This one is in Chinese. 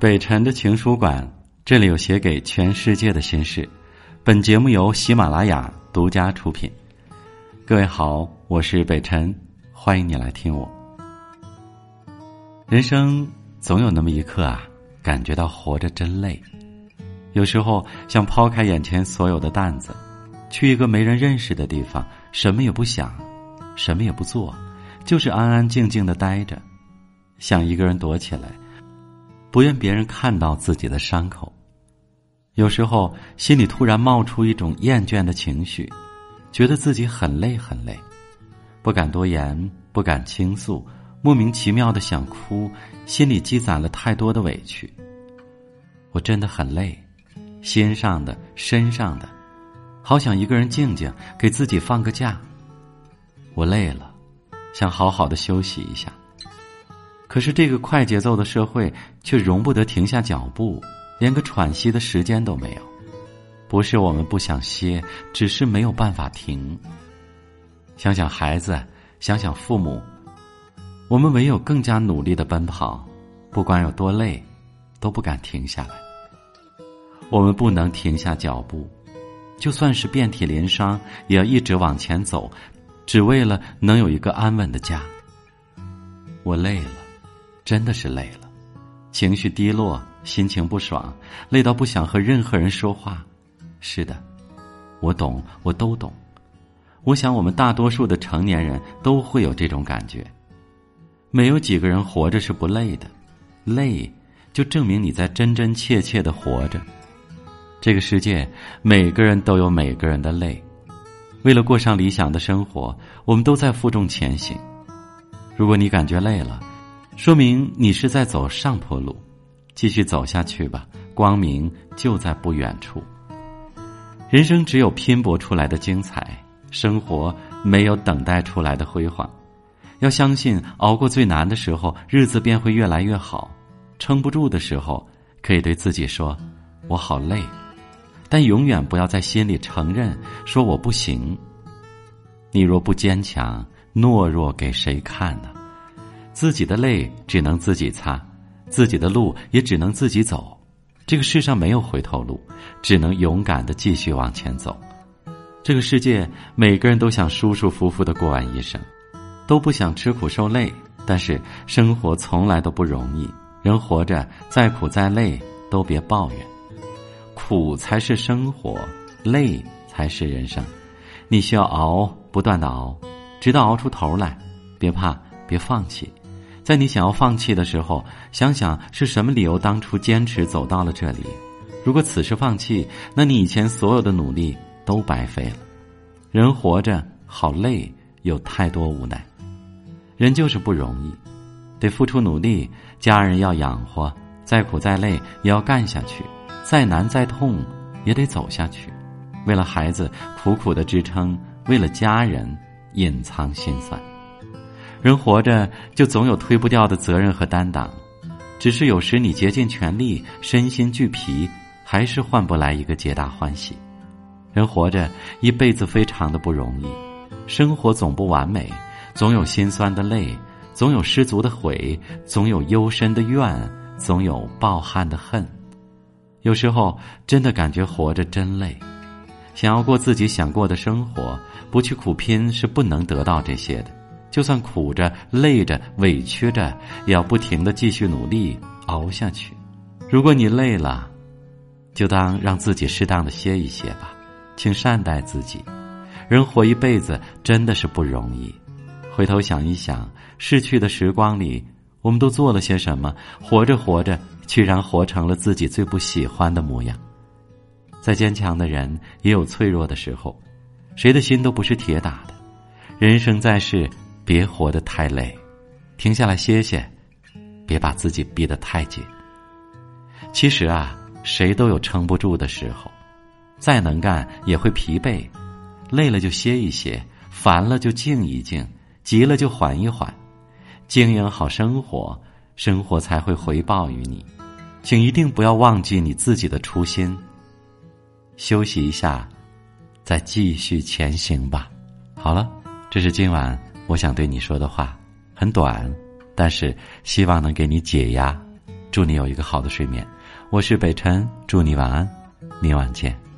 北辰的情书馆，这里有写给全世界的心事。本节目由喜马拉雅独家出品。各位好，我是北辰，欢迎你来听我。人生总有那么一刻啊，感觉到活着真累。有时候想抛开眼前所有的担子，去一个没人认识的地方，什么也不想，什么也不做，就是安安静静的待着，想一个人躲起来。不愿别人看到自己的伤口，有时候心里突然冒出一种厌倦的情绪，觉得自己很累很累，不敢多言，不敢倾诉，莫名其妙的想哭，心里积攒了太多的委屈。我真的很累，心上的、身上的，好想一个人静静，给自己放个假。我累了，想好好的休息一下。可是这个快节奏的社会却容不得停下脚步，连个喘息的时间都没有。不是我们不想歇，只是没有办法停。想想孩子，想想父母，我们唯有更加努力的奔跑，不管有多累，都不敢停下来。我们不能停下脚步，就算是遍体鳞伤，也要一直往前走，只为了能有一个安稳的家。我累了。真的是累了，情绪低落，心情不爽，累到不想和任何人说话。是的，我懂，我都懂。我想，我们大多数的成年人都会有这种感觉。没有几个人活着是不累的，累就证明你在真真切切的活着。这个世界，每个人都有每个人的累。为了过上理想的生活，我们都在负重前行。如果你感觉累了，说明你是在走上坡路，继续走下去吧，光明就在不远处。人生只有拼搏出来的精彩，生活没有等待出来的辉煌。要相信，熬过最难的时候，日子便会越来越好。撑不住的时候，可以对自己说：“我好累。”但永远不要在心里承认说我不行。你若不坚强，懦弱给谁看呢？自己的泪只能自己擦，自己的路也只能自己走。这个世上没有回头路，只能勇敢的继续往前走。这个世界，每个人都想舒舒服服的过完一生，都不想吃苦受累。但是生活从来都不容易，人活着再苦再累都别抱怨，苦才是生活，累才是人生。你需要熬，不断的熬，直到熬出头来。别怕，别放弃。在你想要放弃的时候，想想是什么理由当初坚持走到了这里。如果此时放弃，那你以前所有的努力都白费了。人活着好累，有太多无奈。人就是不容易，得付出努力，家人要养活，再苦再累也要干下去，再难再痛也得走下去。为了孩子苦苦的支撑，为了家人隐藏心酸。人活着就总有推不掉的责任和担当，只是有时你竭尽全力，身心俱疲，还是换不来一个皆大欢喜。人活着一辈子非常的不容易，生活总不完美，总有心酸的泪，总有失足的悔，总有幽深的怨，总有抱憾的恨。有时候真的感觉活着真累，想要过自己想过的生活，不去苦拼是不能得到这些的。就算苦着、累着、委屈着，也要不停的继续努力熬下去。如果你累了，就当让自己适当的歇一歇吧，请善待自己。人活一辈子真的是不容易，回头想一想，逝去的时光里，我们都做了些什么？活着活着，居然活成了自己最不喜欢的模样。再坚强的人也有脆弱的时候，谁的心都不是铁打的。人生在世。别活得太累，停下来歇歇，别把自己逼得太紧。其实啊，谁都有撑不住的时候，再能干也会疲惫，累了就歇一歇，烦了就静一静，急了就缓一缓，经营好生活，生活才会回报于你。请一定不要忘记你自己的初心。休息一下，再继续前行吧。好了，这是今晚。我想对你说的话很短，但是希望能给你解压。祝你有一个好的睡眠。我是北辰，祝你晚安，明晚见。